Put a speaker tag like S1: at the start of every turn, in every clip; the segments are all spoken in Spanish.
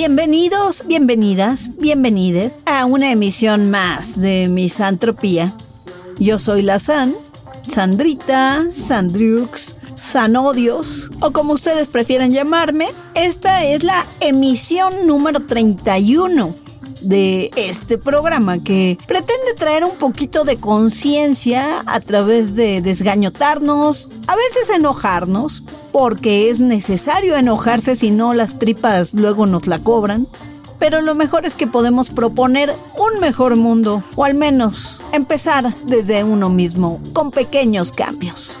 S1: Bienvenidos, bienvenidas, bienvenides a una emisión más de Misantropía. Yo soy la San, Sandrita, Sandriux, Sanodios, o como ustedes prefieran llamarme. Esta es la emisión número 31 de este programa que pretende traer un poquito de conciencia a través de desgañotarnos, a veces enojarnos, porque es necesario enojarse si no las tripas luego nos la cobran. Pero lo mejor es que podemos proponer un mejor mundo, o al menos empezar desde uno mismo, con pequeños cambios.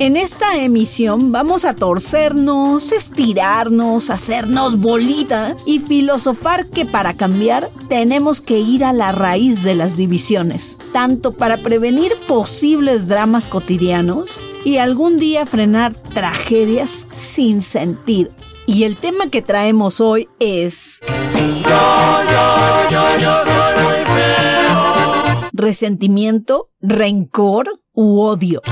S1: En esta emisión vamos a torcernos, estirarnos, hacernos bolita y filosofar que para cambiar tenemos que ir a la raíz de las divisiones, tanto para prevenir posibles dramas cotidianos y algún día frenar tragedias sin sentido. Y el tema que traemos hoy es... Resentimiento, rencor u odio.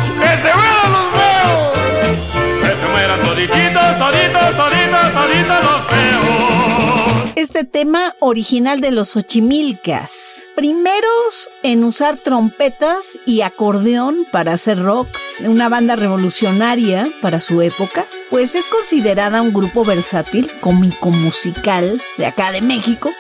S1: Este tema original de los Ochimilcas. Primeros en usar trompetas y acordeón para hacer rock, una banda revolucionaria para su época, pues es considerada un grupo versátil, cómico musical de acá de México,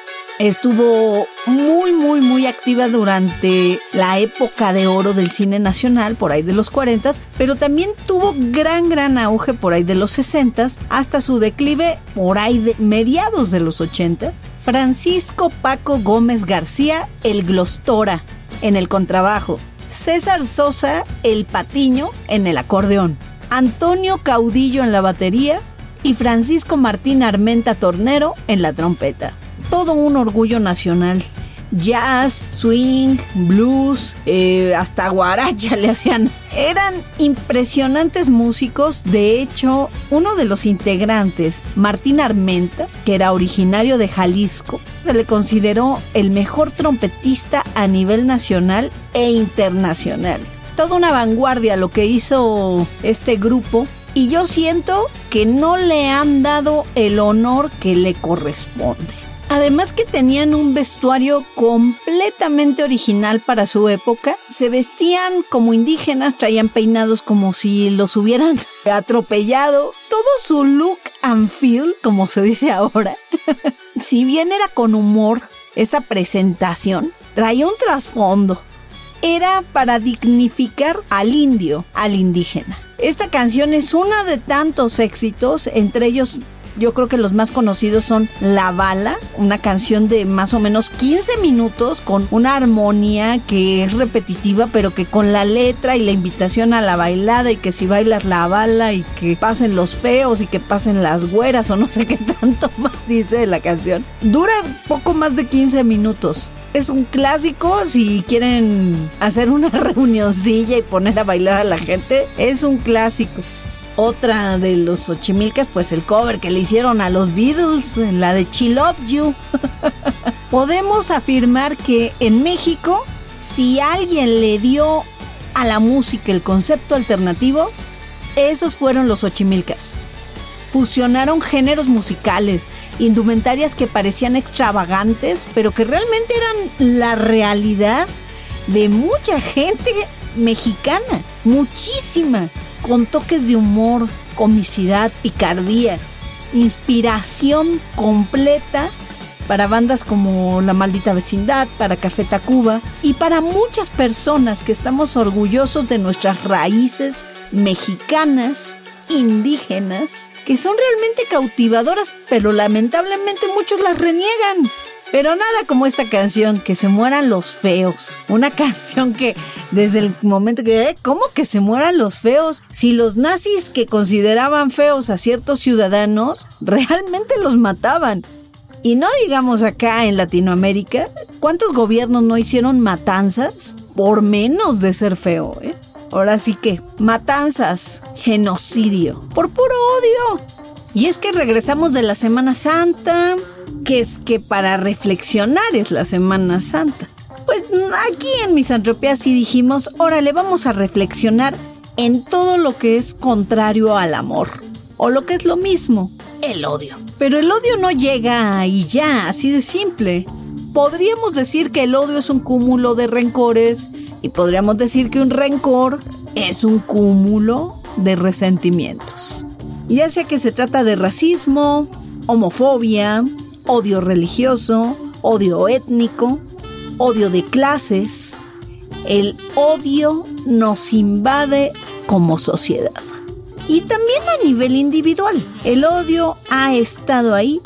S1: Estuvo muy, muy, muy activa durante la época de oro del cine nacional, por ahí de los 40, pero también tuvo gran, gran auge por ahí de los 60 hasta su declive por ahí de mediados de los 80. Francisco Paco Gómez García, el Glostora, en el contrabajo. César Sosa, el Patiño, en el acordeón. Antonio Caudillo en la batería y Francisco Martín Armenta Tornero en la trompeta todo un orgullo nacional. Jazz, swing, blues, eh, hasta guaracha le hacían. Eran impresionantes músicos. De hecho, uno de los integrantes, Martín Armenta, que era originario de Jalisco, se le consideró el mejor trompetista a nivel nacional e internacional. Toda una vanguardia lo que hizo este grupo y yo siento que no le han dado el honor que le corresponde. Además que tenían un vestuario completamente original para su época, se vestían como indígenas, traían peinados como si los hubieran atropellado, todo su look and feel, como se dice ahora. si bien era con humor, esa presentación traía un trasfondo. Era para dignificar al indio, al indígena. Esta canción es una de tantos éxitos, entre ellos yo creo que los más conocidos son La Bala, una canción de más o menos 15 minutos con una armonía que es repetitiva, pero que con la letra y la invitación a la bailada y que si bailas la bala y que pasen los feos y que pasen las güeras o no sé qué tanto más dice la canción. Dura poco más de 15 minutos. Es un clásico si quieren hacer una reunioncilla y poner a bailar a la gente. Es un clásico. Otra de los Ochimilcas, pues el cover que le hicieron a los Beatles, la de She Love You. Podemos afirmar que en México, si alguien le dio a la música el concepto alternativo, esos fueron los Ochimilcas. Fusionaron géneros musicales, indumentarias que parecían extravagantes, pero que realmente eran la realidad de mucha gente mexicana, muchísima con toques de humor, comicidad, picardía, inspiración completa para bandas como La Maldita Vecindad, para Café Tacuba y para muchas personas que estamos orgullosos de nuestras raíces mexicanas, indígenas, que son realmente cautivadoras, pero lamentablemente muchos las reniegan. Pero nada como esta canción, que se mueran los feos. Una canción que desde el momento que, ¿eh? ¿cómo que se mueran los feos? Si los nazis que consideraban feos a ciertos ciudadanos, realmente los mataban. Y no digamos acá en Latinoamérica, ¿cuántos gobiernos no hicieron matanzas por menos de ser feo? Eh? Ahora sí que, matanzas, genocidio, por puro odio. Y es que regresamos de la Semana Santa, que es que para reflexionar es la Semana Santa. Pues aquí en Misantropía sí dijimos, órale, vamos a reflexionar en todo lo que es contrario al amor, o lo que es lo mismo, el odio. Pero el odio no llega y ya, así de simple. Podríamos decir que el odio es un cúmulo de rencores y podríamos decir que un rencor es un cúmulo de resentimientos. Ya sea que se trata de racismo, homofobia, odio religioso, odio étnico, odio de clases, el odio nos invade como sociedad. Y también a nivel individual. El odio ha estado ahí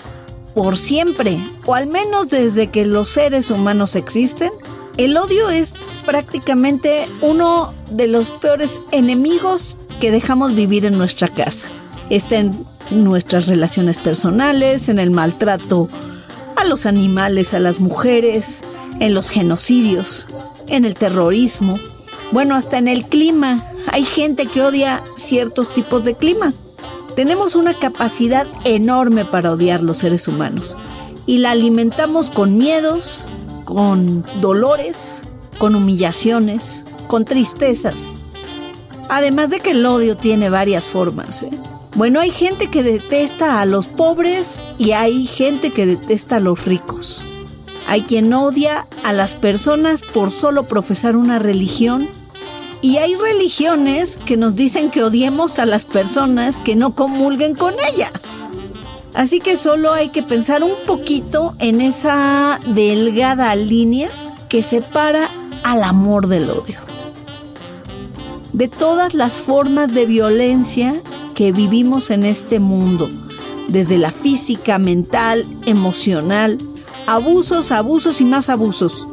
S1: por siempre, o al menos desde que los seres humanos existen. El odio es prácticamente uno de los peores enemigos que dejamos vivir en nuestra casa. Está en nuestras relaciones personales, en el maltrato a los animales, a las mujeres, en los genocidios, en el terrorismo, bueno, hasta en el clima. Hay gente que odia ciertos tipos de clima. Tenemos una capacidad enorme para odiar los seres humanos y la alimentamos con miedos, con dolores, con humillaciones, con tristezas. Además de que el odio tiene varias formas. ¿eh? Bueno, hay gente que detesta a los pobres y hay gente que detesta a los ricos. Hay quien odia a las personas por solo profesar una religión y hay religiones que nos dicen que odiemos a las personas que no comulguen con ellas. Así que solo hay que pensar un poquito en esa delgada línea que separa al amor del odio. De todas las formas de violencia que vivimos en este mundo, desde la física, mental, emocional, abusos, abusos y más abusos,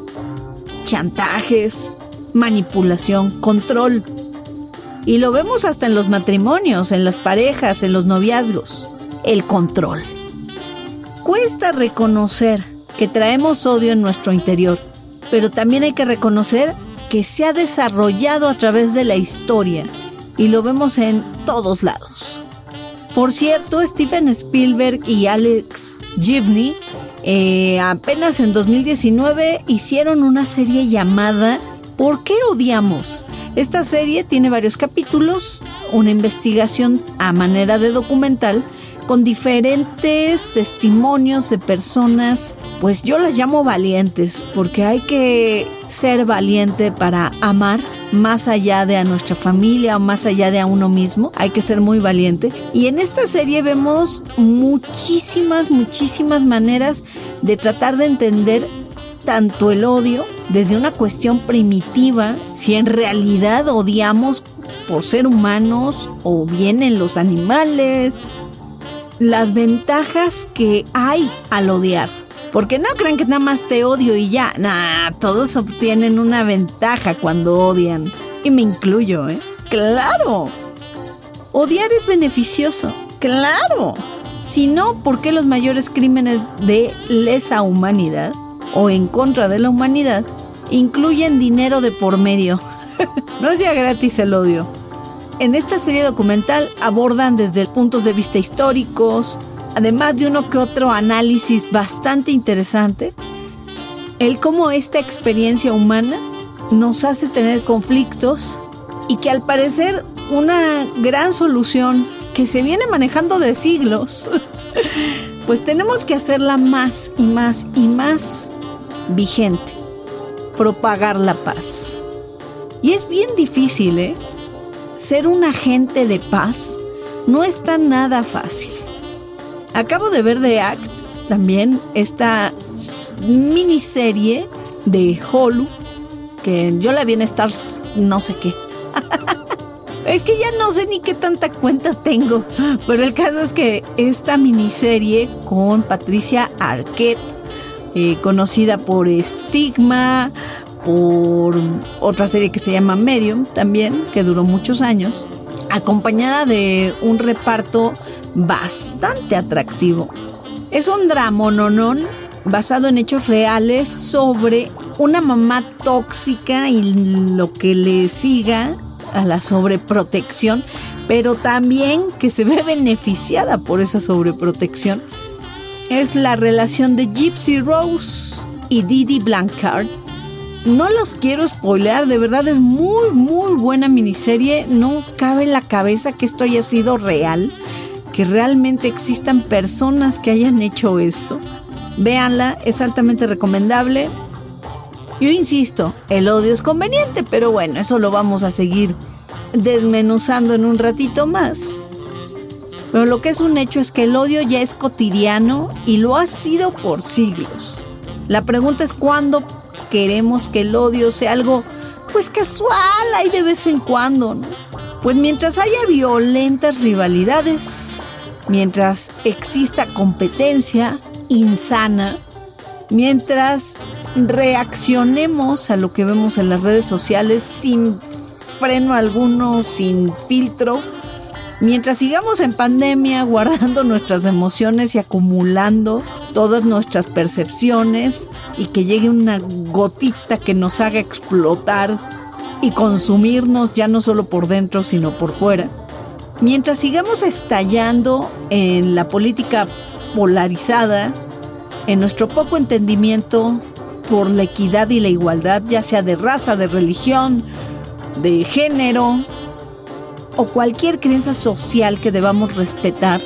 S1: chantajes, manipulación, control. Y lo vemos hasta en los matrimonios, en las parejas, en los noviazgos. El control. Cuesta reconocer que traemos odio en nuestro interior, pero también hay que reconocer que se ha desarrollado a través de la historia y lo vemos en todos lados. Por cierto, Steven Spielberg y Alex Gibney eh, apenas en 2019 hicieron una serie llamada ¿Por qué odiamos? Esta serie tiene varios capítulos, una investigación a manera de documental con diferentes testimonios de personas, pues yo las llamo valientes, porque hay que ser valiente para amar más allá de a nuestra familia o más allá de a uno mismo, hay que ser muy valiente. Y en esta serie vemos muchísimas, muchísimas maneras de tratar de entender tanto el odio desde una cuestión primitiva, si en realidad odiamos por ser humanos o bien en los animales, las ventajas que hay al odiar. Porque no crean que nada más te odio y ya. Nah, todos obtienen una ventaja cuando odian. Y me incluyo, ¿eh? Claro. Odiar es beneficioso. Claro. Si no, ¿por qué los mayores crímenes de lesa humanidad o en contra de la humanidad incluyen dinero de por medio. no es ya gratis el odio. En esta serie documental abordan desde puntos de vista históricos, además de uno que otro análisis bastante interesante, el cómo esta experiencia humana nos hace tener conflictos y que al parecer una gran solución que se viene manejando de siglos, pues tenemos que hacerla más y más y más vigente, propagar la paz. Y es bien difícil, ¿eh? Ser un agente de paz no está nada fácil. Acabo de ver The Act, también esta miniserie de Holu, que yo la vi en Stars no sé qué. es que ya no sé ni qué tanta cuenta tengo, pero el caso es que esta miniserie con Patricia Arquette eh, conocida por Stigma, por otra serie que se llama Medium también, que duró muchos años, acompañada de un reparto bastante atractivo. Es un drama nonón basado en hechos reales sobre una mamá tóxica y lo que le siga a la sobreprotección, pero también que se ve beneficiada por esa sobreprotección. Es la relación de Gypsy Rose y Didi Blancard. No los quiero spoilear, de verdad es muy, muy buena miniserie. No cabe en la cabeza que esto haya sido real, que realmente existan personas que hayan hecho esto. Véanla, es altamente recomendable. Yo insisto, el odio es conveniente, pero bueno, eso lo vamos a seguir desmenuzando en un ratito más. Pero lo que es un hecho es que el odio ya es cotidiano y lo ha sido por siglos. La pregunta es cuándo queremos que el odio sea algo pues casual ahí de vez en cuando. Pues mientras haya violentas rivalidades, mientras exista competencia insana, mientras reaccionemos a lo que vemos en las redes sociales sin freno alguno, sin filtro, mientras sigamos en pandemia guardando nuestras emociones y acumulando todas nuestras percepciones y que llegue una gotita que nos haga explotar y consumirnos ya no solo por dentro sino por fuera. Mientras sigamos estallando en la política polarizada, en nuestro poco entendimiento por la equidad y la igualdad, ya sea de raza, de religión, de género o cualquier creencia social que debamos respetar,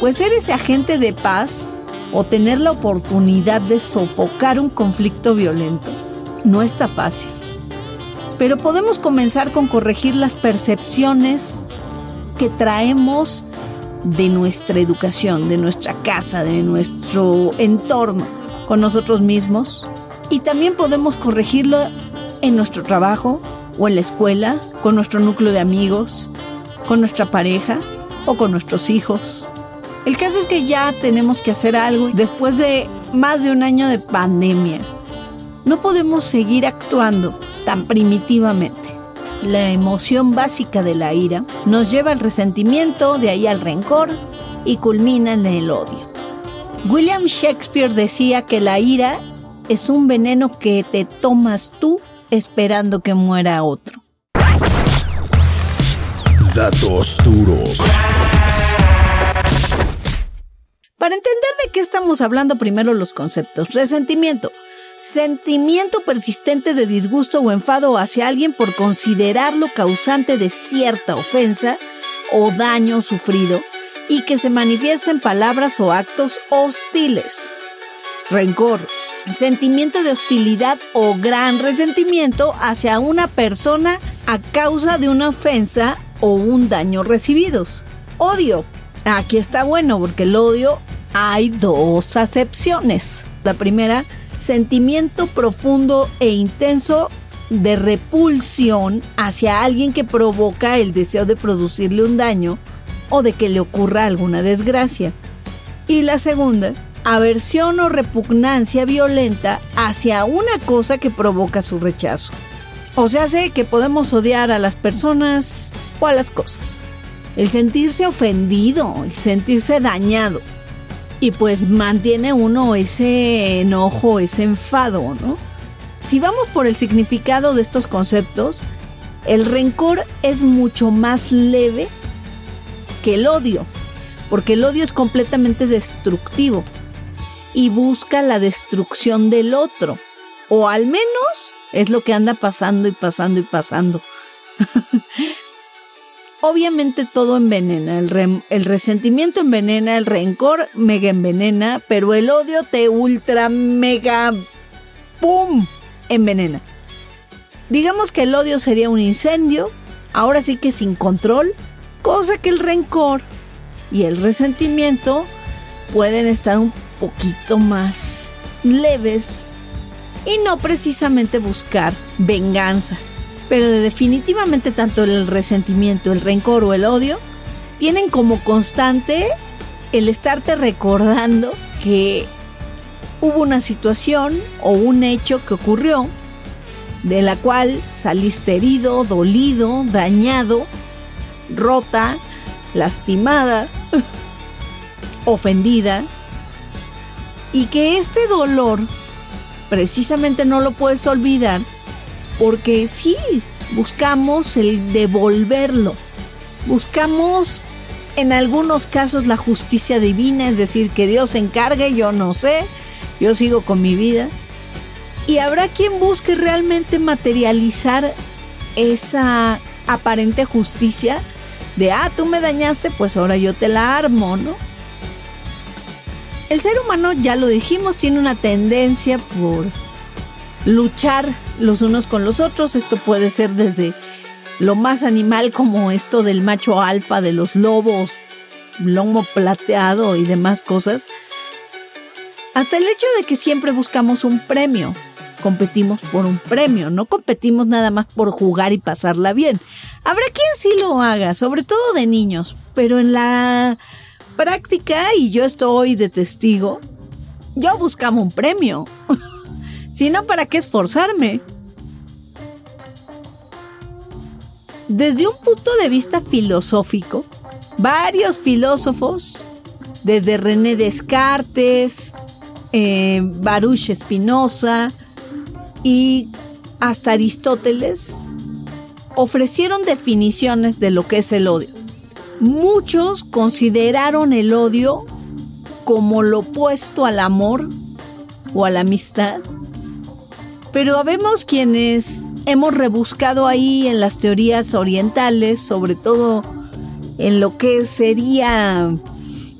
S1: pues ser ese agente de paz o tener la oportunidad de sofocar un conflicto violento no está fácil. Pero podemos comenzar con corregir las percepciones que traemos de nuestra educación, de nuestra casa, de nuestro entorno con nosotros mismos. Y también podemos corregirlo en nuestro trabajo o en la escuela, con nuestro núcleo de amigos, con nuestra pareja o con nuestros hijos. El caso es que ya tenemos que hacer algo después de más de un año de pandemia. No podemos seguir actuando tan primitivamente. La emoción básica de la ira nos lleva al resentimiento, de ahí al rencor y culmina en el odio. William Shakespeare decía que la ira es un veneno que te tomas tú esperando que muera otro.
S2: Datos duros.
S1: Para entender de qué estamos hablando, primero los conceptos. Resentimiento. Sentimiento persistente de disgusto o enfado hacia alguien por considerarlo causante de cierta ofensa o daño sufrido y que se manifiesta en palabras o actos hostiles. Rencor. Sentimiento de hostilidad o gran resentimiento hacia una persona a causa de una ofensa o un daño recibidos. Odio. Aquí está bueno porque el odio hay dos acepciones. La primera, sentimiento profundo e intenso de repulsión hacia alguien que provoca el deseo de producirle un daño o de que le ocurra alguna desgracia. Y la segunda, aversión o repugnancia violenta hacia una cosa que provoca su rechazo. O sea, sé que podemos odiar a las personas o a las cosas. El sentirse ofendido y sentirse dañado y pues mantiene uno ese enojo, ese enfado, ¿no? Si vamos por el significado de estos conceptos, el rencor es mucho más leve que el odio, porque el odio es completamente destructivo y busca la destrucción del otro, o al menos es lo que anda pasando y pasando y pasando. Obviamente todo envenena, el, el, resentimiento envenena, el rencor mega envenena, pero el odio te ultra mega ¡pum! envenena. Digamos que el odio sería un incendio, ahora sí que sin control, cosa que el rencor y el resentimiento pueden estar un poquito más leves y no precisamente buscar venganza. Pero definitivamente tanto el resentimiento, el rencor o el odio tienen como constante el estarte recordando que hubo una situación o un hecho que ocurrió de la cual saliste herido, dolido, dañado, rota, lastimada, ofendida, y que este dolor precisamente no lo puedes olvidar porque sí, buscamos el devolverlo, buscamos en algunos casos la justicia divina, es decir, que Dios se encargue, yo no sé, yo sigo con mi vida. Y habrá quien busque realmente materializar esa aparente justicia de, ah, tú me dañaste, pues ahora yo te la armo, ¿no? El ser humano, ya lo dijimos, tiene una tendencia por luchar los unos con los otros. Esto puede ser desde lo más animal como esto del macho alfa, de los lobos, lomo plateado y demás cosas, hasta el hecho de que siempre buscamos un premio. Competimos por un premio, no competimos nada más por jugar y pasarla bien. Habrá quien sí lo haga, sobre todo de niños, pero en la práctica, y yo estoy de testigo, yo buscaba un premio. si no, ¿para qué esforzarme? Desde un punto de vista filosófico, varios filósofos, desde René Descartes, eh, Baruch Spinoza y hasta Aristóteles, ofrecieron definiciones de lo que es el odio. Muchos consideraron el odio como lo opuesto al amor o a la amistad, pero habemos quienes hemos rebuscado ahí en las teorías orientales, sobre todo en lo que sería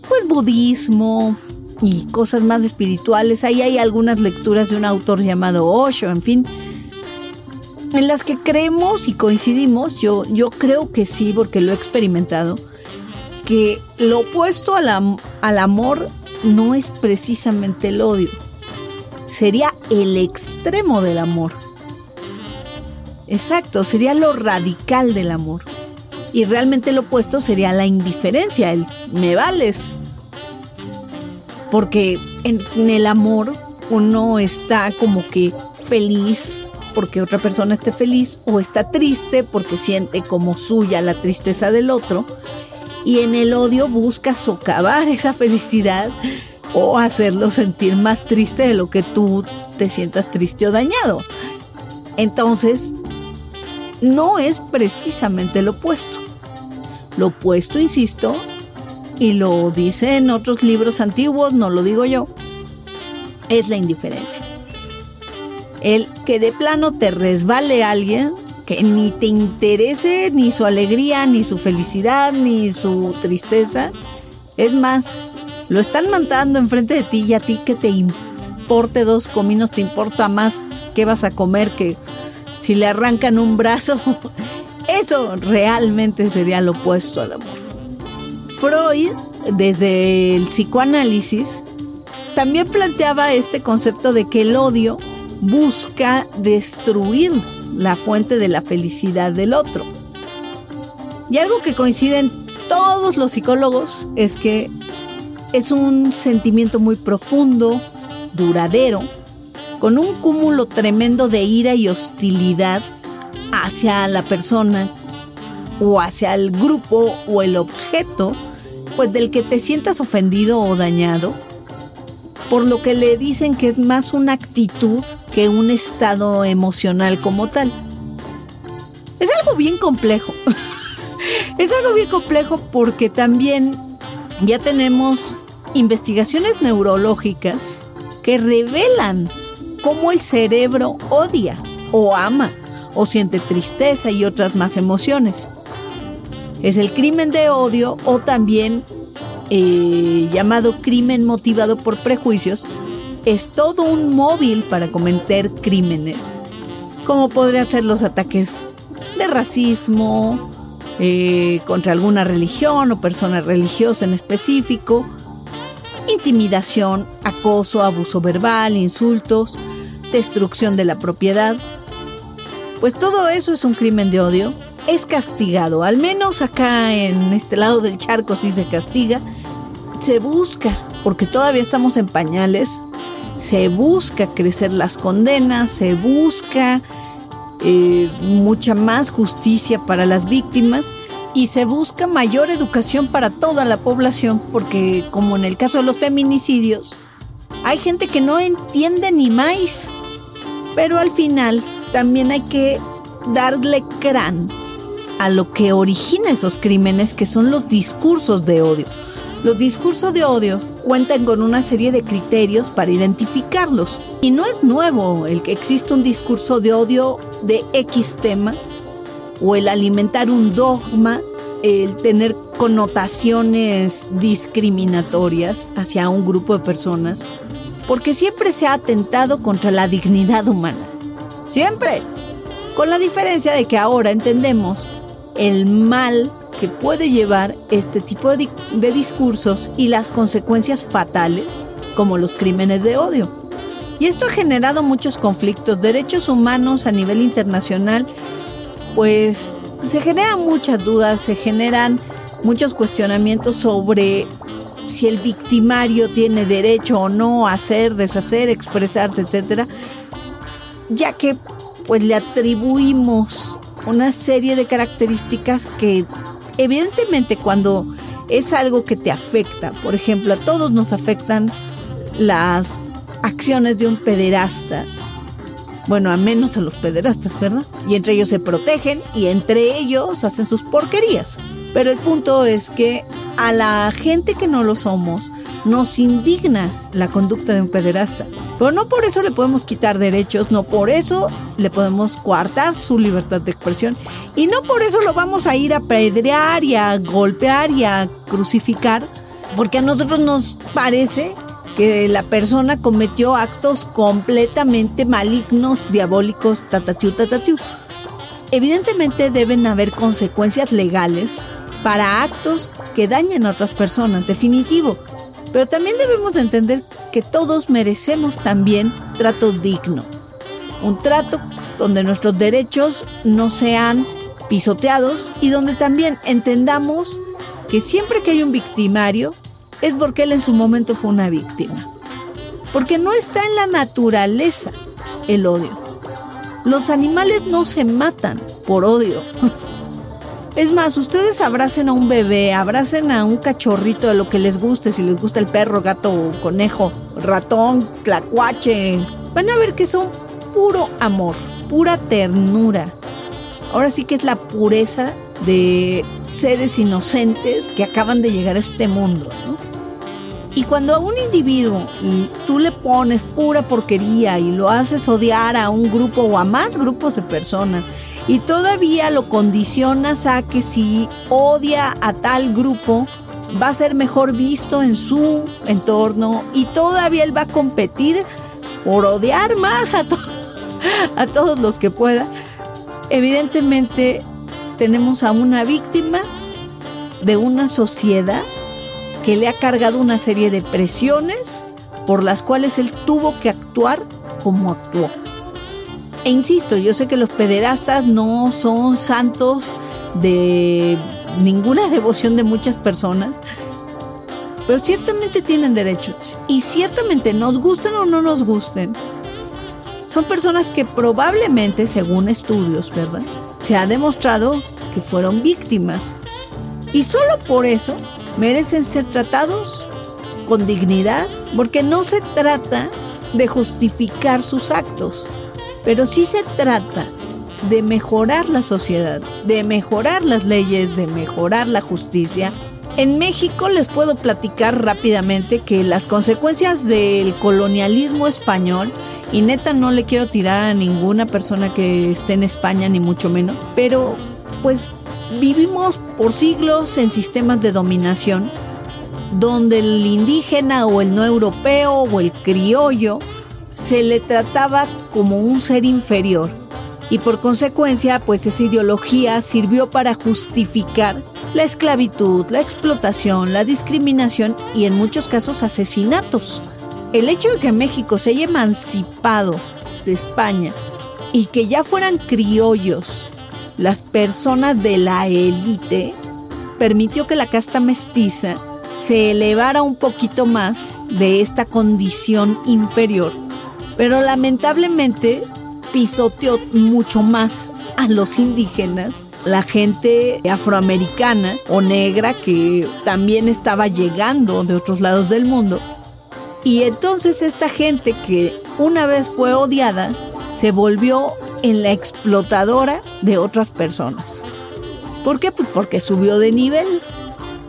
S1: pues budismo y cosas más espirituales. Ahí hay algunas lecturas de un autor llamado Osho, en fin, en las que creemos y coincidimos, yo, yo creo que sí, porque lo he experimentado, que lo opuesto al amor no es precisamente el odio, sería el extremo del amor. Exacto, sería lo radical del amor. Y realmente lo opuesto sería la indiferencia, el me vales. Porque en, el amor uno está como que feliz porque otra persona esté feliz o está triste porque siente como suya la tristeza del otro y en el odio busca socavar esa felicidad o hacerlo sentir más triste de lo que tú te sientas triste o dañado. Entonces, no es precisamente lo opuesto. Lo opuesto, insisto, y lo dice en otros libros antiguos, no lo digo yo, es la indiferencia. El que de plano te resbale alguien que ni te interese ni su alegría, ni su felicidad, ni su tristeza. Es más, lo están matando enfrente de ti y a ti que te importe dos cominos, te importa más qué vas a comer que si le arrancan un brazo. Eso realmente sería lo opuesto al amor. Freud, desde el psicoanálisis, también planteaba este concepto de que el odio busca destruir la fuente de la felicidad del otro. Y algo que coinciden todos los psicólogos es que es un sentimiento muy profundo, duradero, con un cúmulo tremendo de ira y hostilidad hacia la persona o hacia el grupo o el objeto, pues del que te sientas ofendido o dañado, por lo que le dicen que es más una actitud que un estado emocional como tal. Es algo bien complejo. es algo bien complejo porque también ya tenemos investigaciones neurológicas que revelan cómo el cerebro odia o ama o siente tristeza y otras más emociones. Es el crimen de odio o también eh, llamado crimen motivado por prejuicios. Es todo un móvil para cometer crímenes, como podrían ser los ataques de racismo, eh, contra alguna religión o persona religiosa en específico, intimidación, acoso, abuso verbal, insultos, destrucción de la propiedad. Pues todo eso es un crimen de odio. Es castigado, al menos acá en este lado del charco sí se castiga. Se busca, porque todavía estamos en pañales, se busca crecer las condenas, se busca eh, mucha más justicia para las víctimas y se busca mayor educación para toda la población, porque como en el caso de los feminicidios, hay gente que no entiende ni más, pero al final también hay que darle crán a lo que origina esos crímenes, que son los discursos de odio. Los discursos de odio cuentan con una serie de criterios para identificarlos. Y no es nuevo el que exista un discurso de odio de X tema, o el alimentar un dogma, el tener connotaciones discriminatorias hacia un grupo de personas, porque siempre se ha atentado contra la dignidad humana. Siempre. Con la diferencia de que ahora entendemos el mal que puede llevar este tipo de, discursos y las consecuencias fatales, como los crímenes de odio. Y esto ha generado muchos conflictos, derechos humanos a nivel internacional, pues se generan muchas dudas, se generan muchos cuestionamientos sobre si el victimario tiene derecho o no a hacer, deshacer, expresarse, etcétera, ya que pues le atribuimos una serie de características que evidentemente cuando es algo que te afecta, por ejemplo, a todos nos afectan las acciones de un pederasta, bueno, a menos a los pederastas, ¿verdad? Y entre ellos se protegen y entre ellos hacen sus porquerías. Pero el punto es que a la gente que no lo somos nos indigna la conducta de un pederasta. Pero no por eso le podemos quitar derechos, no por eso le podemos coartar su libertad de expresión y no por eso lo vamos a ir a pedrear y a golpear y a crucificar, porque a nosotros nos parece que la persona cometió actos completamente malignos, diabólicos, tatatiu, tatatiu. Evidentemente deben haber consecuencias legales para actos que dañen a otras personas, definitivo. Pero también debemos entender que todos merecemos también trato digno. Un trato donde nuestros derechos no sean pisoteados y donde también entendamos que siempre que hay un victimario, es porque él en su momento fue una víctima. Porque no está en la naturaleza el odio. Los animales no se matan por odio. Es más, ustedes abracen a un bebé, abracen a un cachorrito de lo que les guste, si les gusta el perro, gato, conejo, ratón, tlacuache. Van a ver que son puro amor, pura ternura. Ahora sí que es la pureza de seres inocentes que acaban de llegar a este mundo. Y cuando a un individuo tú le pones pura porquería y lo haces odiar a un grupo o a más grupos de personas y todavía lo condicionas a que si odia a tal grupo va a ser mejor visto en su entorno y todavía él va a competir por odiar más a, a todos los que pueda, evidentemente tenemos a una víctima de una sociedad que le ha cargado una serie de presiones por las cuales él tuvo que actuar como actuó. E insisto, yo sé que los pederastas no son santos de ninguna devoción de muchas personas, pero ciertamente tienen derechos y ciertamente nos gusten o no nos gusten. Son personas que probablemente, según estudios, ¿verdad? Se ha demostrado que fueron víctimas. Y solo por eso merecen ser tratados con dignidad, porque no se trata de justificar sus actos, pero sí se trata de mejorar la sociedad, de mejorar las leyes, de mejorar la justicia. En México les puedo platicar rápidamente que las consecuencias del colonialismo español, y neta no le quiero tirar a ninguna persona que esté en España, ni mucho menos, pero pues Vivimos por siglos en sistemas de dominación donde el indígena o el no europeo o el criollo se le trataba como un ser inferior y por consecuencia pues esa ideología sirvió para justificar la esclavitud, la explotación, la discriminación y en muchos casos asesinatos. El hecho de que México se haya emancipado de España y que ya fueran criollos las personas de la élite, permitió que la casta mestiza se elevara un poquito más de esta condición inferior, pero lamentablemente pisoteó mucho más a los indígenas, la gente afroamericana o negra que también estaba llegando de otros lados del mundo. Y entonces esta gente que una vez fue odiada, se volvió en la explotadora de otras personas. ¿Por qué? Pues porque subió de nivel.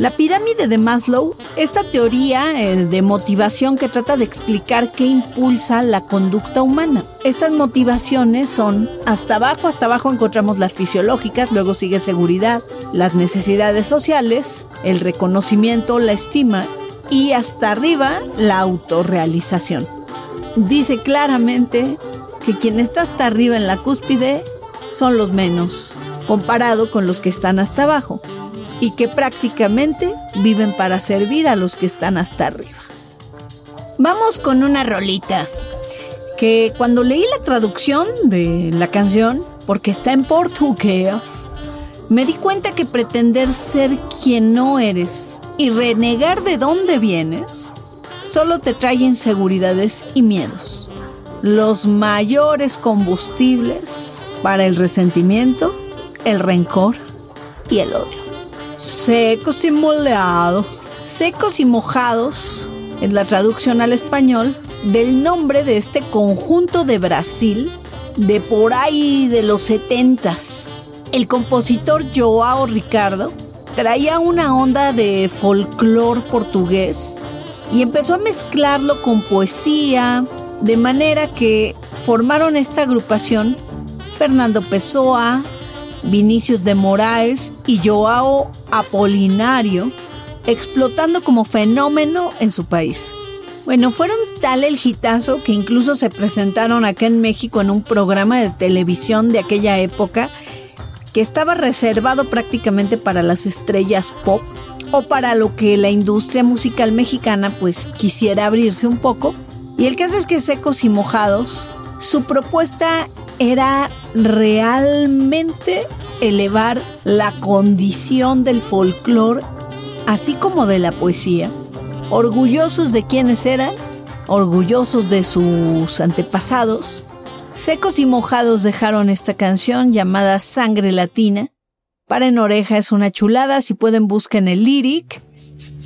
S1: La pirámide de Maslow, esta teoría eh, de motivación que trata de explicar qué impulsa la conducta humana. Estas motivaciones son hasta abajo, hasta abajo encontramos las fisiológicas, luego sigue seguridad, las necesidades sociales, el reconocimiento, la estima y hasta arriba la autorrealización. Dice claramente que quien está hasta arriba en la cúspide son los menos, comparado con los que están hasta abajo, y que prácticamente viven para servir a los que están hasta arriba. Vamos con una rolita, que cuando leí la traducción de la canción, porque está en portugués, me di cuenta que pretender ser quien no eres y renegar de dónde vienes solo te trae inseguridades y miedos los mayores combustibles para el resentimiento, el rencor y el odio. Secos y moleados, secos y mojados es la traducción al español del nombre de este conjunto de Brasil de por ahí de los setentas. El compositor Joao Ricardo traía una onda de folclore portugués y empezó a mezclarlo con poesía, de manera que formaron esta agrupación Fernando Pessoa, Vinicius de Moraes y Joao Apolinario, explotando como fenómeno en su país. Bueno, fueron tal el hitazo que incluso se presentaron acá en México en un programa de televisión de aquella época que estaba reservado prácticamente para las estrellas pop o para lo que la industria musical mexicana pues quisiera abrirse un poco y el caso es que secos y mojados, su propuesta era realmente elevar la condición del folclore, así como de la poesía, orgullosos de quienes eran, orgullosos de sus antepasados. Secos y mojados dejaron esta canción llamada Sangre Latina. Para en oreja es una chulada, si pueden busquen el lyric.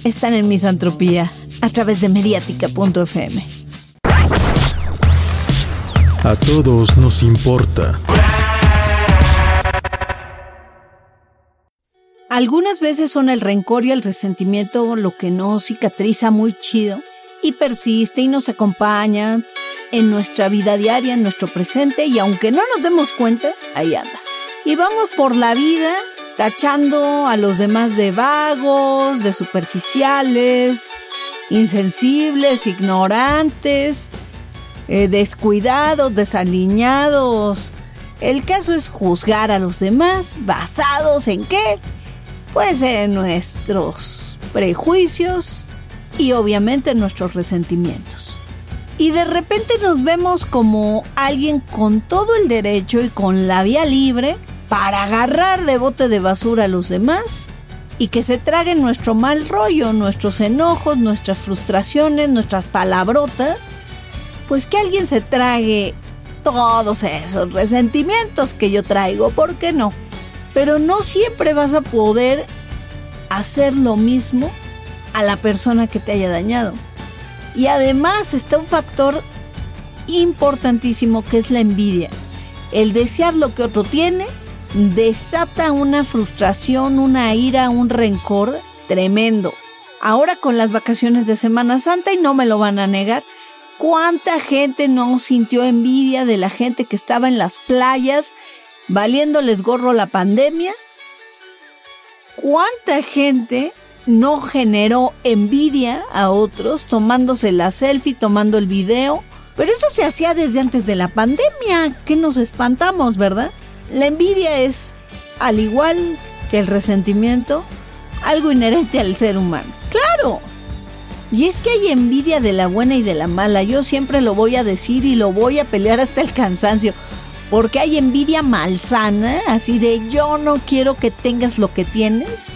S1: Están en Misantropía a través de mediática.fm.
S2: A todos nos importa.
S1: Algunas veces son el rencor y el resentimiento lo que nos cicatriza muy chido y persiste y nos acompaña en nuestra vida diaria, en nuestro presente y aunque no nos demos cuenta, ahí anda. Y vamos por la vida tachando a los demás de vagos, de superficiales, insensibles, ignorantes, eh, descuidados, desaliñados. El caso es juzgar a los demás basados en qué? Pues en nuestros prejuicios y obviamente en nuestros resentimientos. Y de repente nos vemos como alguien con todo el derecho y con la vía libre para agarrar de bote de basura a los demás y que se traguen nuestro mal rollo, nuestros enojos, nuestras frustraciones, nuestras palabrotas pues que alguien se trague todos esos resentimientos que yo traigo, ¿por qué no? Pero no siempre vas a poder hacer lo mismo a la persona que te haya dañado. Y además está un factor importantísimo que es la envidia. El desear lo que otro tiene desata una frustración, una ira, un rencor tremendo. Ahora con las vacaciones de Semana Santa y no me lo van a negar, ¿Cuánta gente no sintió envidia de la gente que estaba en las playas valiéndoles gorro la pandemia? ¿Cuánta gente no generó envidia a otros tomándose la selfie, tomando el video? Pero eso se hacía desde antes de la pandemia, que nos espantamos, ¿verdad? La envidia es, al igual que el resentimiento, algo inherente al ser humano. Claro, y es que hay envidia de la buena y de la mala. Yo siempre lo voy a decir y lo voy a pelear hasta el cansancio. Porque hay envidia malsana, así de yo no quiero que tengas lo que tienes.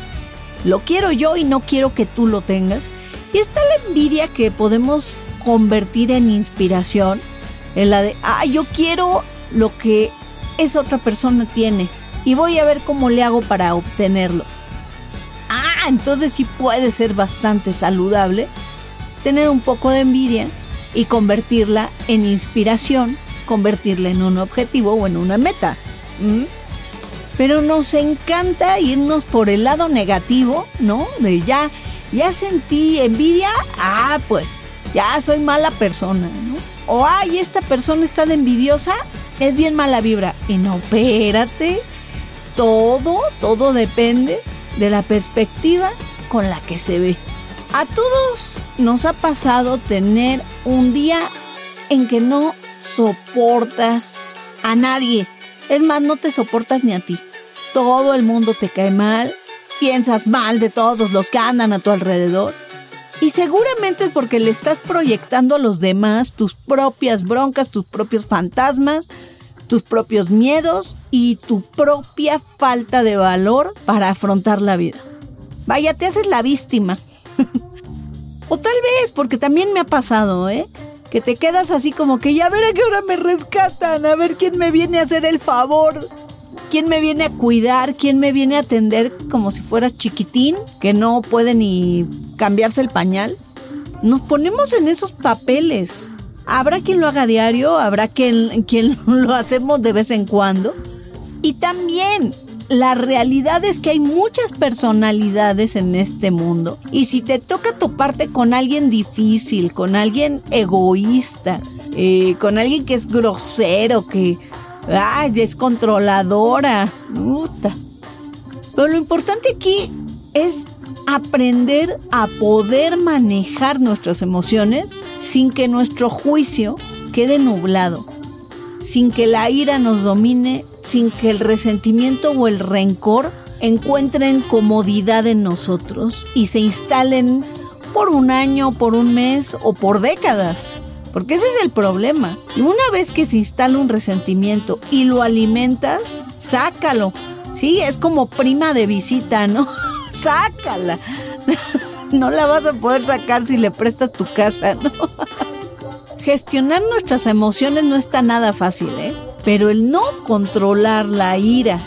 S1: Lo quiero yo y no quiero que tú lo tengas. Y está la envidia que podemos convertir en inspiración, en la de, ah, yo quiero lo que esa otra persona tiene y voy a ver cómo le hago para obtenerlo. Ah, entonces sí puede ser bastante saludable tener un poco de envidia y convertirla en inspiración, convertirla en un objetivo o en una meta. Pero nos encanta irnos por el lado negativo, ¿no? De ya, ya sentí envidia, ah, pues ya soy mala persona, ¿no? O ay, esta persona está de envidiosa, es bien mala vibra. Y no, espérate, todo, todo depende de la perspectiva con la que se ve. A todos nos ha pasado tener un día en que no soportas a nadie. Es más, no te soportas ni a ti. Todo el mundo te cae mal, piensas mal de todos los que andan a tu alrededor. Y seguramente es porque le estás proyectando a los demás tus propias broncas, tus propios fantasmas, tus propios miedos y tu propia falta de valor para afrontar la vida. Vaya, te haces la víctima. o tal vez, porque también me ha pasado, ¿eh? Que te quedas así como que ya a ver a qué hora me rescatan, a ver quién me viene a hacer el favor, quién me viene a cuidar, quién me viene a atender como si fueras chiquitín, que no puede ni cambiarse el pañal. Nos ponemos en esos papeles. Habrá quien lo haga diario, habrá quien, quien lo hacemos de vez en cuando. Y también la realidad es que hay muchas personalidades en este mundo. Y si te toca toparte con alguien difícil, con alguien egoísta, eh, con alguien que es grosero, que ay, descontroladora, puta. Pero lo importante aquí es aprender a poder manejar nuestras emociones sin que nuestro juicio quede nublado, sin que la ira nos domine, sin que el resentimiento o el rencor encuentren comodidad en nosotros y se instalen por un año, por un mes o por décadas. Porque ese es el problema. Una vez que se instala un resentimiento y lo alimentas, sácalo. Sí, es como prima de visita, ¿no? Sácala. no la vas a poder sacar si le prestas tu casa, ¿no? Gestionar nuestras emociones no está nada fácil, ¿eh? Pero el no controlar la ira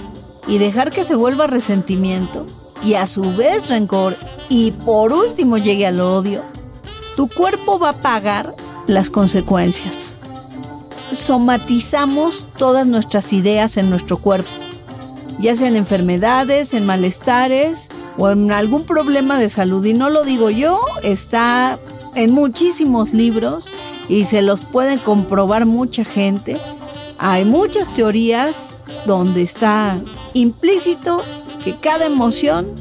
S1: y dejar que se vuelva resentimiento y a su vez rencor y por último llegue al odio, tu cuerpo va a pagar las consecuencias. Somatizamos todas nuestras ideas en nuestro cuerpo, ya sean enfermedades, en malestares o en algún problema de salud. Y no lo digo yo, está en muchísimos libros y se los pueden comprobar mucha gente. Hay muchas teorías donde está implícito que cada emoción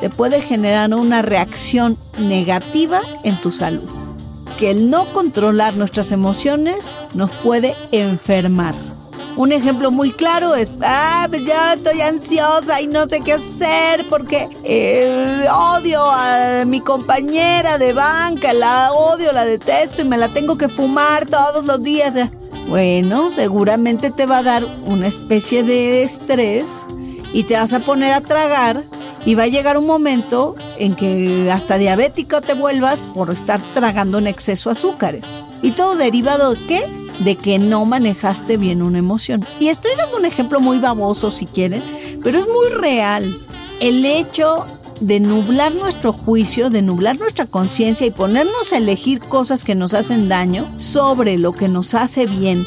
S1: te puede generar una reacción negativa en tu salud. Que el no controlar nuestras emociones nos puede enfermar. Un ejemplo muy claro es, ah, pues ya estoy ansiosa y no sé qué hacer porque eh, odio a mi compañera de banca, la odio, la detesto y me la tengo que fumar todos los días. Bueno, seguramente te va a dar una especie de estrés y te vas a poner a tragar y va a llegar un momento en que hasta diabético te vuelvas por estar tragando en exceso azúcares. ¿Y todo derivado de qué? De que no manejaste bien una emoción. Y estoy dando un ejemplo muy baboso si quieren, pero es muy real. El hecho de nublar nuestro juicio, de nublar nuestra conciencia y ponernos a elegir cosas que nos hacen daño sobre lo que nos hace bien,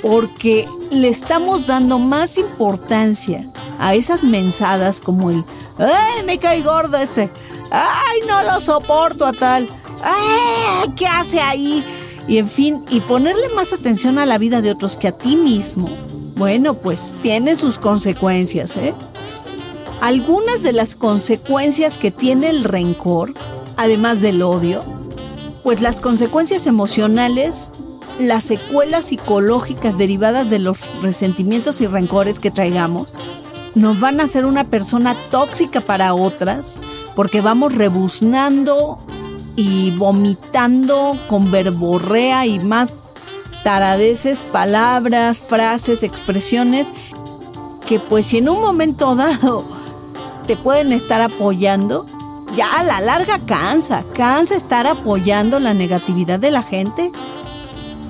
S1: porque le estamos dando más importancia a esas mensadas como el, ¡ay, me cae gordo este! ¡Ay, no lo soporto a tal! ¡Ay, qué hace ahí! Y en fin, y ponerle más atención a la vida de otros que a ti mismo, bueno, pues tiene sus consecuencias, ¿eh? Algunas de las consecuencias que tiene el rencor, además del odio, pues las consecuencias emocionales, las secuelas psicológicas derivadas de los resentimientos y rencores que traigamos, nos van a hacer una persona tóxica para otras, porque vamos rebuznando y vomitando con verborrea y más taradeces, palabras, frases, expresiones, que pues si en un momento dado te pueden estar apoyando, ya a la larga cansa, cansa estar apoyando la negatividad de la gente.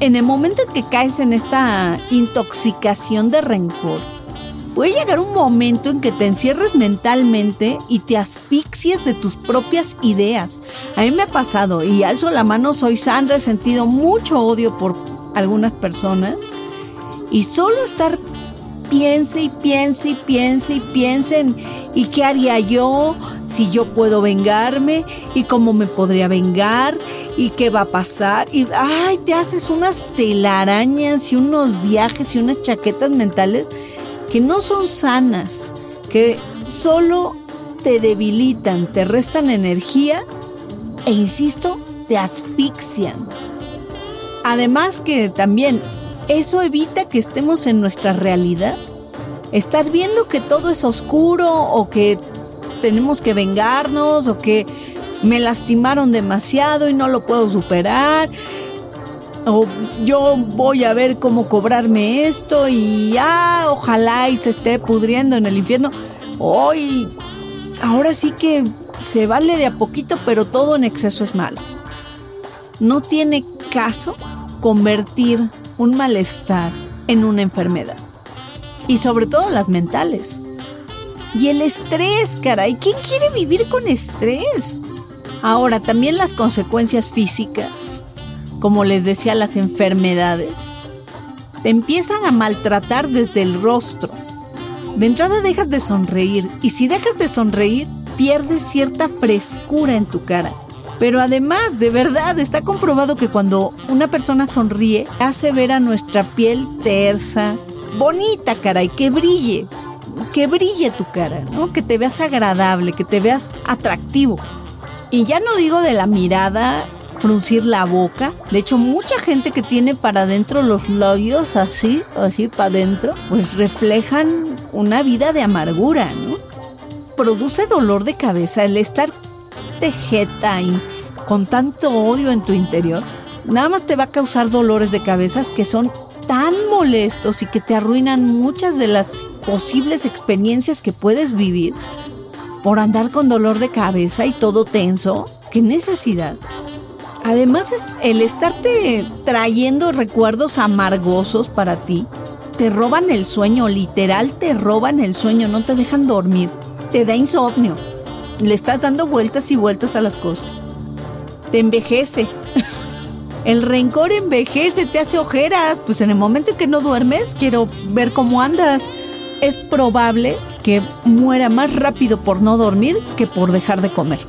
S1: En el momento en que caes en esta intoxicación de rencor, puede llegar un momento en que te encierres mentalmente y te asfixies de tus propias ideas. A mí me ha pasado y alzo la mano, soy Sandra, he sentido mucho odio por algunas personas. Y solo estar piense y piense y piense y piensen y qué haría yo si yo puedo vengarme y cómo me podría vengar y qué va a pasar y ay te haces unas telarañas y unos viajes y unas chaquetas mentales que no son sanas, que solo te debilitan, te restan energía e insisto, te asfixian. Además que también eso evita que estemos en nuestra realidad. Estar viendo que todo es oscuro o que tenemos que vengarnos o que me lastimaron demasiado y no lo puedo superar o yo voy a ver cómo cobrarme esto y ah, ojalá y se esté pudriendo en el infierno. Hoy, ahora sí que se vale de a poquito, pero todo en exceso es malo. No tiene caso convertir un malestar en una enfermedad. Y sobre todo las mentales. Y el estrés, caray. ¿Quién quiere vivir con estrés? Ahora, también las consecuencias físicas como les decía, las enfermedades, te empiezan a maltratar desde el rostro. De entrada dejas de sonreír y si dejas de sonreír, pierdes cierta frescura en tu cara. Pero además, de verdad, está comprobado que cuando una persona sonríe, hace ver a nuestra piel tersa, bonita, cara, y que brille, que brille tu cara, ¿no? Que te veas agradable, que te veas atractivo. Y ya no digo de la mirada fruncir la boca. De hecho, mucha gente que tiene para adentro los labios así, así para adentro, pues reflejan una vida de amargura, ¿no? Produce dolor de cabeza el estar tejeta y con tanto odio en tu interior. Nada más te va a causar dolores de cabezas que son tan molestos y que te arruinan muchas de las posibles experiencias que puedes vivir por andar con dolor de cabeza y todo tenso. ¿Qué necesidad? Además es el estarte trayendo recuerdos amargosos para ti. Te roban el sueño, literal te roban el sueño, no te dejan dormir. Te da insomnio. Le estás dando vueltas y vueltas a las cosas. Te envejece. El rencor envejece, te hace ojeras. Pues en el momento en que no duermes, quiero ver cómo andas. Es probable que muera más rápido por no dormir que por dejar de comer.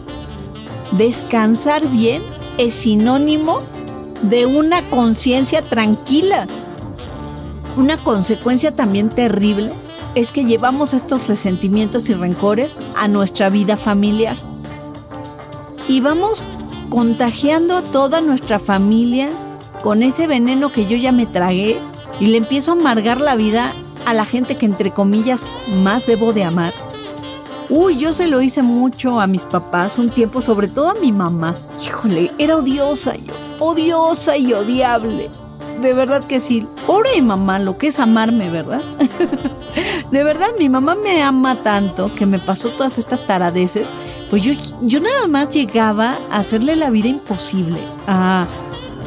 S1: Descansar bien es sinónimo de una conciencia tranquila. Una consecuencia también terrible es que llevamos estos resentimientos y rencores a nuestra vida familiar. Y vamos contagiando a toda nuestra familia con ese veneno que yo ya me tragué y le empiezo a amargar la vida a la gente que entre comillas más debo de amar. Uy, yo se lo hice mucho a mis papás un tiempo, sobre todo a mi mamá. Híjole, era odiosa yo, odiosa y odiable. De verdad que sí. Pobre mi mamá, lo que es amarme, ¿verdad? de verdad, mi mamá me ama tanto que me pasó todas estas taradeces. Pues yo, yo nada más llegaba a hacerle la vida imposible, a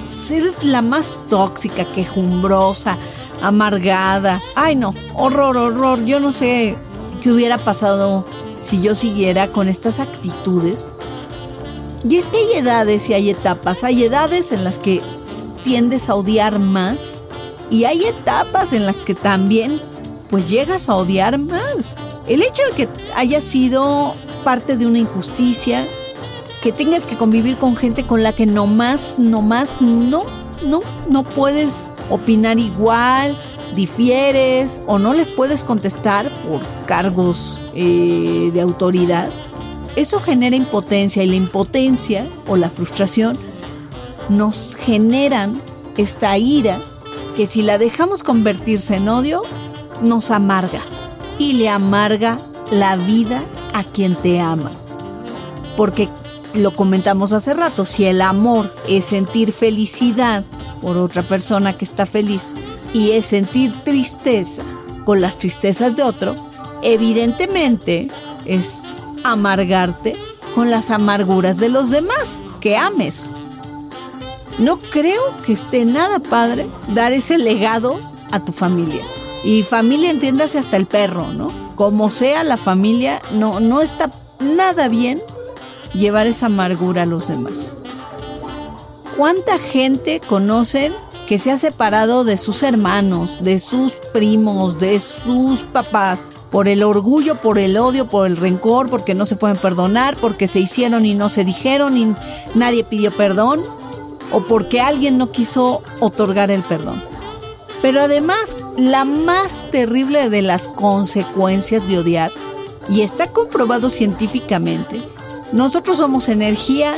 S1: ser la más tóxica, quejumbrosa, amargada. Ay, no, horror, horror. Yo no sé qué hubiera pasado si yo siguiera con estas actitudes. Y es que hay edades y hay etapas. Hay edades en las que tiendes a odiar más y hay etapas en las que también pues llegas a odiar más. El hecho de que hayas sido parte de una injusticia, que tengas que convivir con gente con la que nomás, nomás, no, no, no puedes opinar igual, difieres o no les puedes contestar por cargos eh, de autoridad, eso genera impotencia y la impotencia o la frustración nos generan esta ira que si la dejamos convertirse en odio, nos amarga y le amarga la vida a quien te ama. Porque lo comentamos hace rato, si el amor es sentir felicidad por otra persona que está feliz, y es sentir tristeza con las tristezas de otro, evidentemente es amargarte con las amarguras de los demás, que ames. No creo que esté nada padre dar ese legado a tu familia. Y familia entiéndase hasta el perro, ¿no? Como sea la familia, no, no está nada bien llevar esa amargura a los demás. ¿Cuánta gente conocen que se ha separado de sus hermanos, de sus primos, de sus papás, por el orgullo, por el odio, por el rencor, porque no se pueden perdonar, porque se hicieron y no se dijeron y nadie pidió perdón, o porque alguien no quiso otorgar el perdón. Pero además, la más terrible de las consecuencias de odiar, y está comprobado científicamente, nosotros somos energía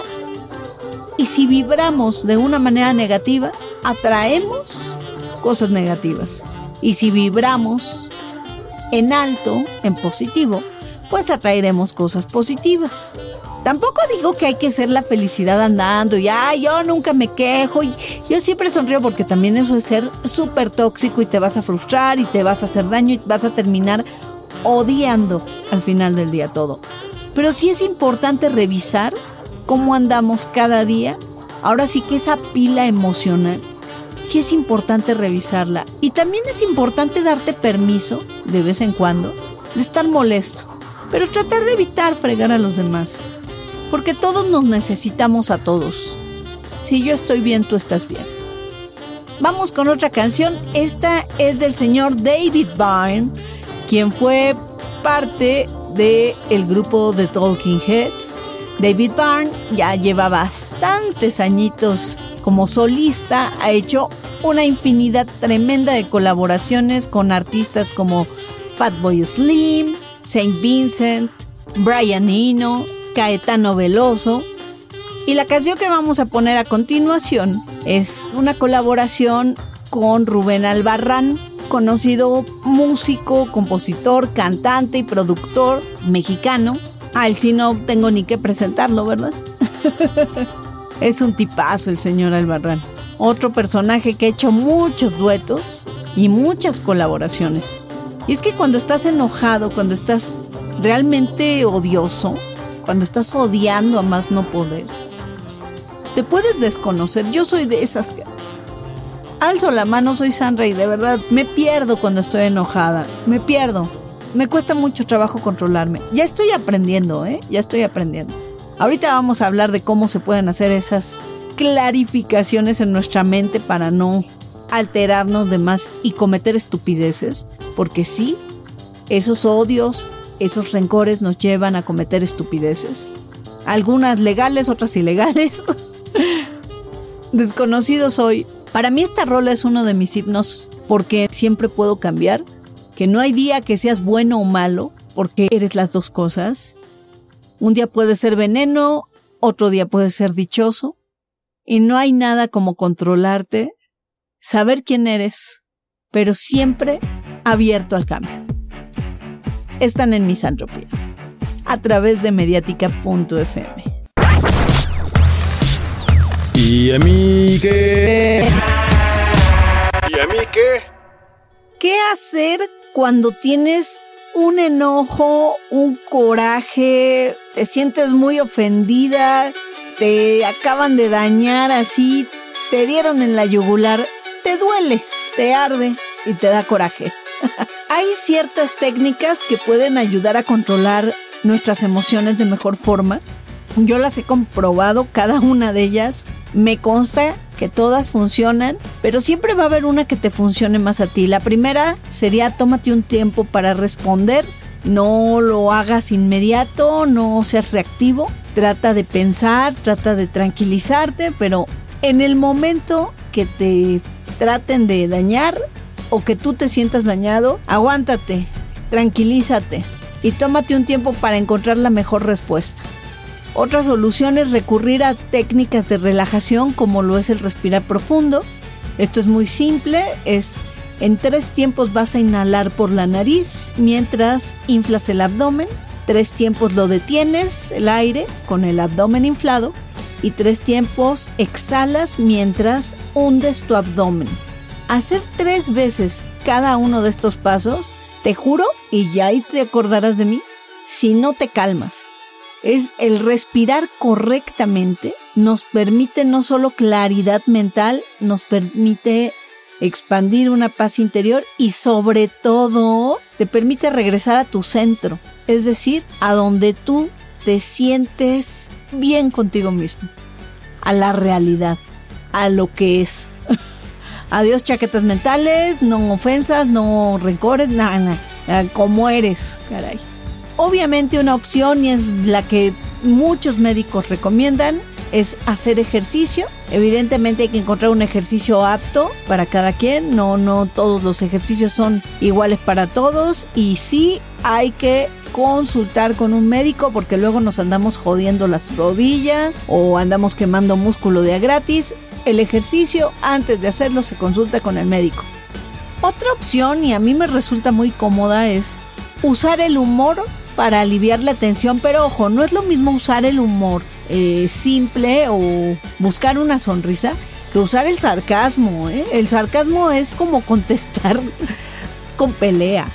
S1: y si vibramos de una manera negativa, atraemos cosas negativas. Y si vibramos en alto, en positivo, pues atraeremos cosas positivas. Tampoco digo que hay que ser la felicidad andando y, ay, yo nunca me quejo. Y yo siempre sonrío porque también eso es ser súper tóxico y te vas a frustrar y te vas a hacer daño y vas a terminar odiando al final del día todo. Pero sí es importante revisar cómo andamos cada día. Ahora sí que esa pila emocional, sí es importante revisarla. Y también es importante darte permiso, de vez en cuando, de estar molesto. Pero tratar de evitar fregar a los demás porque todos nos necesitamos a todos. Si yo estoy bien, tú estás bien. Vamos con otra canción. Esta es del señor David Byrne, quien fue parte del el grupo de Talking Heads. David Byrne ya lleva bastantes añitos como solista, ha hecho una infinidad tremenda de colaboraciones con artistas como Fatboy Slim, Saint Vincent, Brian Eno, Caetano Veloso. Y la canción que vamos a poner a continuación es una colaboración con Rubén Albarrán, conocido músico, compositor, cantante y productor mexicano. A él sí no tengo ni que presentarlo, ¿verdad? es un tipazo el señor Albarrán. Otro personaje que ha hecho muchos duetos y muchas colaboraciones. Y es que cuando estás enojado, cuando estás realmente odioso, cuando estás odiando a más no poder. Te puedes desconocer. Yo soy de esas que... Alzo la mano, soy Sandra de verdad me pierdo cuando estoy enojada. Me pierdo. Me cuesta mucho trabajo controlarme. Ya estoy aprendiendo, ¿eh? Ya estoy aprendiendo. Ahorita vamos a hablar de cómo se pueden hacer esas clarificaciones en nuestra mente para no alterarnos de más y cometer estupideces. Porque sí, esos odios, esos rencores nos llevan a cometer estupideces. Algunas legales, otras ilegales. Desconocido soy. Para mí esta rola es uno de mis himnos porque siempre puedo cambiar. Que no hay día que seas bueno o malo porque eres las dos cosas. Un día puede ser veneno, otro día puede ser dichoso. Y no hay nada como controlarte, saber quién eres, pero siempre abierto al cambio están en Misantropía, a través de mediática.fm.
S2: ¿Y a mí qué?
S3: ¿Y a mí qué?
S1: ¿Qué hacer cuando tienes un enojo, un coraje, te sientes muy ofendida, te acaban de dañar así, te dieron en la yugular, te duele, te arde y te da coraje? Hay ciertas técnicas que pueden ayudar a controlar nuestras emociones de mejor forma. Yo las he comprobado, cada una de ellas. Me consta que todas funcionan, pero siempre va a haber una que te funcione más a ti. La primera sería tómate un tiempo para responder. No lo hagas inmediato, no seas reactivo. Trata de pensar, trata de tranquilizarte, pero en el momento que te traten de dañar, o que tú te sientas dañado, aguántate, tranquilízate y tómate un tiempo para encontrar la mejor respuesta. Otra solución es recurrir a técnicas de relajación como lo es el respirar profundo. Esto es muy simple, es en tres tiempos vas a inhalar por la nariz mientras inflas el abdomen, tres tiempos lo detienes el aire con el abdomen inflado y tres tiempos exhalas mientras hundes tu abdomen hacer tres veces cada uno de estos pasos, te juro, y ya ahí te acordarás de mí, si no te calmas. Es el respirar correctamente nos permite no solo claridad mental, nos permite expandir una paz interior y sobre todo te permite regresar a tu centro, es decir, a donde tú te sientes bien contigo mismo, a la realidad, a lo que es. Adiós chaquetas mentales, no ofensas, no rencores, nada, nada, como eres, caray. Obviamente una opción y es la que muchos médicos recomiendan es hacer ejercicio. Evidentemente hay que encontrar un ejercicio apto para cada quien. No, no todos los ejercicios son iguales para todos. Y sí hay que consultar con un médico porque luego nos andamos jodiendo las rodillas o andamos quemando músculo de a gratis. El ejercicio antes de hacerlo se consulta con el médico. Otra opción y a mí me resulta muy cómoda es usar el humor para aliviar la tensión, pero ojo, no es lo mismo usar el humor eh, simple o buscar una sonrisa que usar el sarcasmo. ¿eh? El sarcasmo es como contestar con pelea.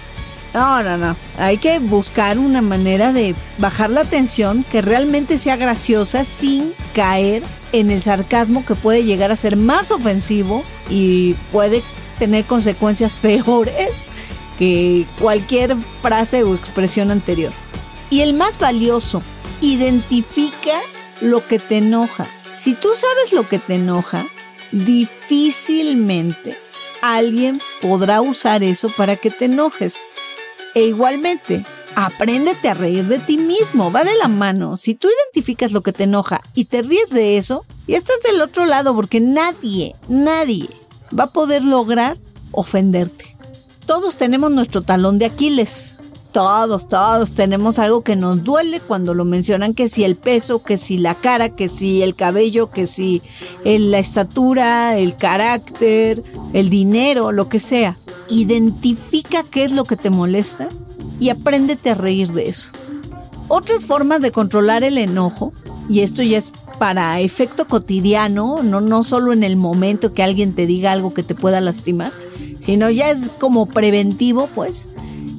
S1: No, no, no. Hay que buscar una manera de bajar la tensión que realmente sea graciosa sin caer en el sarcasmo que puede llegar a ser más ofensivo y puede tener consecuencias peores que cualquier frase o expresión anterior. Y el más valioso, identifica lo que te enoja. Si tú sabes lo que te enoja, difícilmente alguien podrá usar eso para que te enojes. E igualmente, apréndete a reír de ti mismo, va de la mano. Si tú identificas lo que te enoja y te ríes de eso, y estás del otro lado porque nadie, nadie va a poder lograr ofenderte. Todos tenemos nuestro talón de Aquiles. Todos, todos tenemos algo que nos duele cuando lo mencionan, que si el peso, que si la cara, que si el cabello, que si la estatura, el carácter, el dinero, lo que sea. Identifica qué es lo que te molesta y apréndete a reír de eso. Otras formas de controlar el enojo, y esto ya es para efecto cotidiano, no, no solo en el momento que alguien te diga algo que te pueda lastimar, sino ya es como preventivo, pues,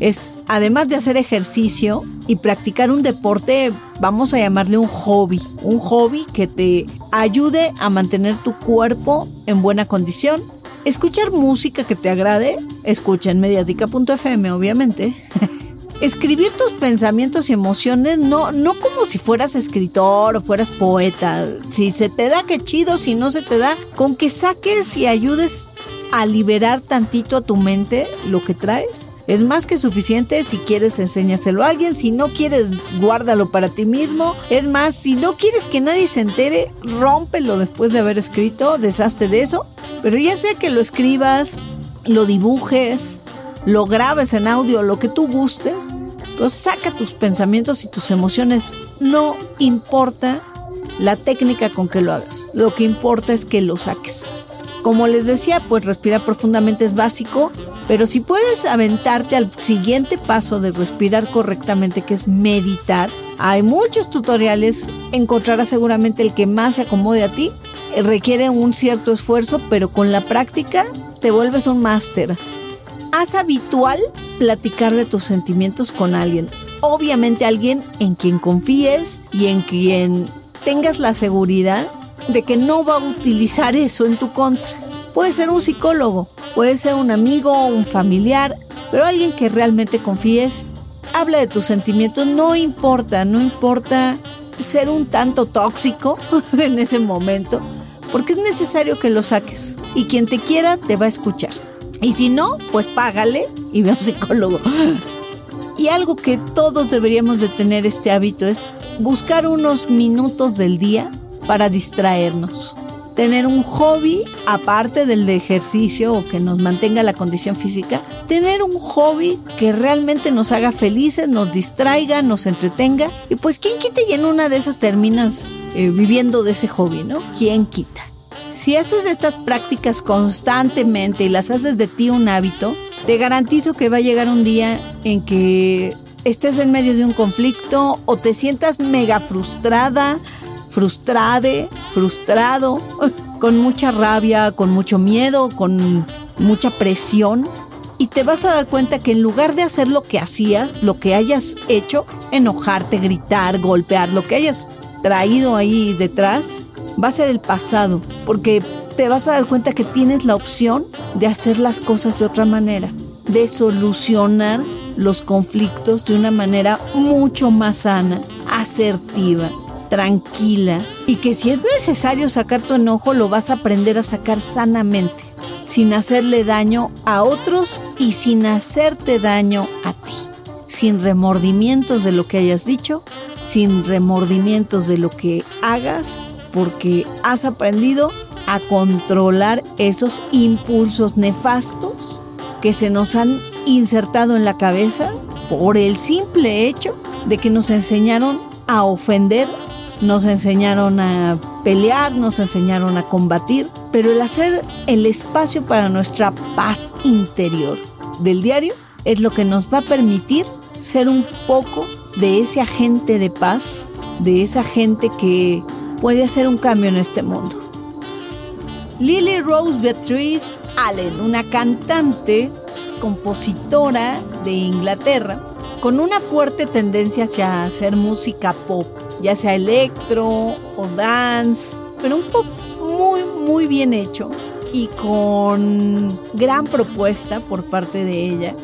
S1: es además de hacer ejercicio y practicar un deporte, vamos a llamarle un hobby, un hobby que te ayude a mantener tu cuerpo en buena condición. Escuchar música que te agrade, escucha en mediatica.fm, obviamente. Escribir tus pensamientos y emociones, no, no como si fueras escritor o fueras poeta. Si se te da, que chido, si no se te da, con que saques y ayudes a liberar tantito a tu mente lo que traes. Es más que suficiente, si quieres enséñaselo a alguien, si no quieres guárdalo para ti mismo. Es más, si no quieres que nadie se entere, rómpelo después de haber escrito, deshazte de eso. Pero ya sea que lo escribas, lo dibujes, lo grabes en audio, lo que tú gustes, pues saca tus pensamientos y tus emociones. No importa la técnica con que lo hagas, lo que importa es que lo saques. Como les decía, pues respirar profundamente es básico, pero si puedes aventarte al siguiente paso de respirar correctamente, que es meditar, hay muchos tutoriales, encontrarás seguramente el que más se acomode a ti. Requiere un cierto esfuerzo, pero con la práctica te vuelves un máster. Haz habitual platicar de tus sentimientos con alguien. Obviamente alguien en quien confíes y en quien tengas la seguridad de que no va a utilizar eso en tu contra. Puede ser un psicólogo, puede ser un amigo, un familiar, pero alguien que realmente confíes, habla de tus sentimientos, no importa, no importa ser un tanto tóxico en ese momento, porque es necesario que lo saques y quien te quiera te va a escuchar. Y si no, pues págale y ve a un psicólogo. Y algo que todos deberíamos de tener este hábito es buscar unos minutos del día para distraernos. Tener un hobby, aparte del de ejercicio o que nos mantenga la condición física, tener un hobby que realmente nos haga felices, nos distraiga, nos entretenga. Y pues, ¿quién quita y en una de esas terminas eh, viviendo de ese hobby, no? ¿Quién quita? Si haces estas prácticas constantemente y las haces de ti un hábito, te garantizo que va a llegar un día en que estés en medio de un conflicto o te sientas mega frustrada, frustrade, frustrado, con mucha rabia, con mucho miedo, con mucha presión. Y te vas a dar cuenta que en lugar de hacer lo que hacías, lo que hayas hecho, enojarte, gritar, golpear, lo que hayas traído ahí detrás, va a ser el pasado, porque te vas a dar cuenta que tienes la opción de hacer las cosas de otra manera, de solucionar los conflictos de una manera mucho más sana, asertiva, tranquila y que si es necesario sacar tu enojo lo vas a aprender a sacar sanamente, sin hacerle daño a otros y sin hacerte daño a ti, sin remordimientos de lo que hayas dicho, sin remordimientos de lo que hagas, porque has aprendido a controlar esos impulsos nefastos que se nos han insertado en la cabeza por el simple hecho de que nos enseñaron a ofender nos enseñaron a pelear, nos enseñaron a combatir, pero el hacer el espacio para nuestra paz interior del diario es lo que nos va a permitir ser un poco de ese agente de paz, de esa gente que puede hacer un cambio en este mundo. Lily Rose Beatrice Allen, una cantante, compositora de Inglaterra, con una fuerte tendencia hacia hacer música pop ya sea electro o dance, pero un pop muy, muy bien hecho y con gran propuesta por parte de ella.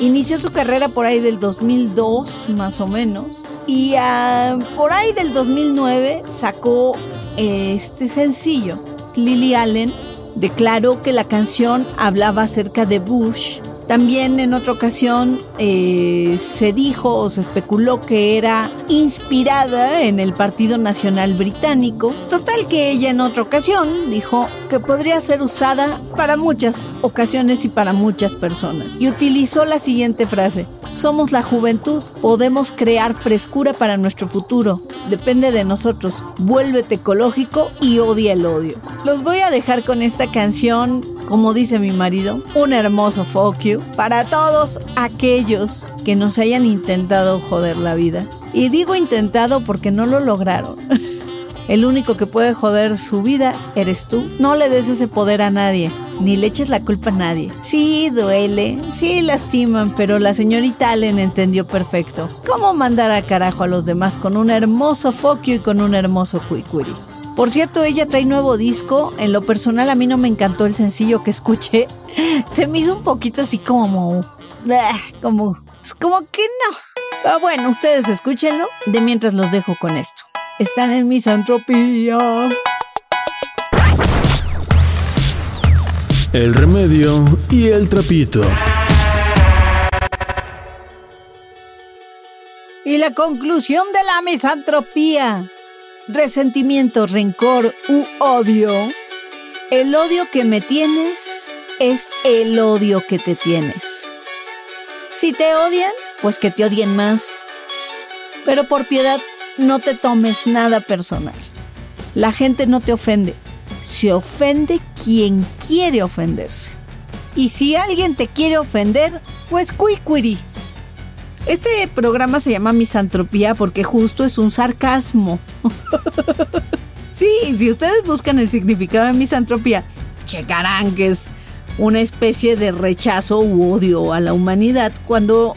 S1: Inició su carrera por ahí del 2002, más o menos, y ah, por ahí del 2009 sacó este sencillo. Lily Allen declaró que la canción hablaba acerca de Bush también en otra ocasión eh, se dijo o se especuló que era inspirada en el Partido Nacional Británico. Total que ella en otra ocasión dijo que podría ser usada para muchas ocasiones y para muchas personas. Y utilizó la siguiente frase. Somos la juventud, podemos crear frescura para nuestro futuro. Depende de nosotros. Vuélvete ecológico y odia el odio. Los voy a dejar con esta canción como dice mi marido, un hermoso fuck you para todos aquellos que nos hayan intentado joder la vida. Y digo intentado porque no lo lograron. El único que puede joder su vida eres tú. No le des ese poder a nadie, ni le eches la culpa a nadie. Sí, duele, sí lastiman, pero la señorita Allen entendió perfecto cómo mandar a carajo a los demás con un hermoso you y con un hermoso cuicuri. Por cierto, ella trae nuevo disco. En lo personal a mí no me encantó el sencillo que escuché. Se me hizo un poquito así como... Ah, como... Pues como que no. Pero bueno, ustedes escúchenlo. De mientras los dejo con esto. Están en misantropía.
S2: El remedio y el trapito.
S1: Y la conclusión de la misantropía resentimiento, rencor u odio, el odio que me tienes es el odio que te tienes. Si te odian, pues que te odien más. Pero por piedad, no te tomes nada personal. La gente no te ofende. Se ofende quien quiere ofenderse. Y si alguien te quiere ofender, pues cuicuiri. Este programa se llama Misantropía porque justo es un sarcasmo. sí, si ustedes buscan el significado de misantropía, checarán que es una especie de rechazo u odio a la humanidad cuando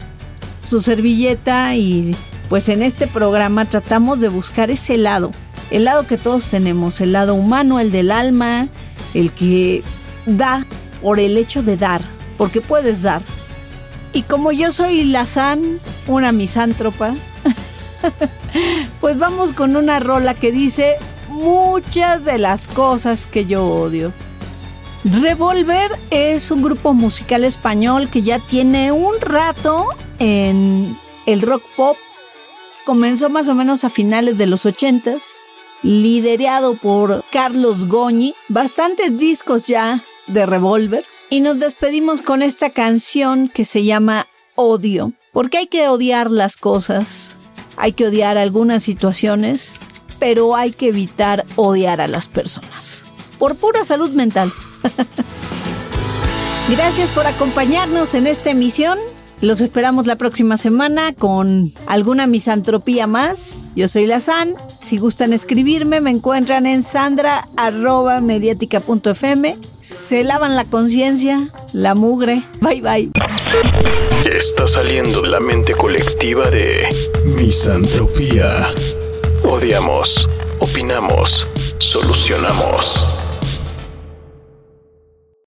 S1: su servilleta y pues en este programa tratamos de buscar ese lado, el lado que todos tenemos, el lado humano, el del alma, el que da por el hecho de dar, porque puedes dar, y como yo soy Lazán, una misántropa, pues vamos con una rola que dice muchas de las cosas que yo odio. Revolver es un grupo musical español que ya tiene un rato en el rock pop. Comenzó más o menos a finales de los ochentas, liderado por Carlos Goñi. Bastantes discos ya de Revolver. Y nos despedimos con esta canción que se llama Odio. Porque hay que odiar las cosas, hay que odiar algunas situaciones, pero hay que evitar odiar a las personas. Por pura salud mental. Gracias por acompañarnos en esta emisión. Los esperamos la próxima semana con alguna misantropía más. Yo soy Lazán. Si gustan escribirme, me encuentran en sandra.mediática.fm se lavan la conciencia, la mugre. Bye bye.
S3: Está saliendo la mente colectiva de misantropía. Odiamos, opinamos, solucionamos.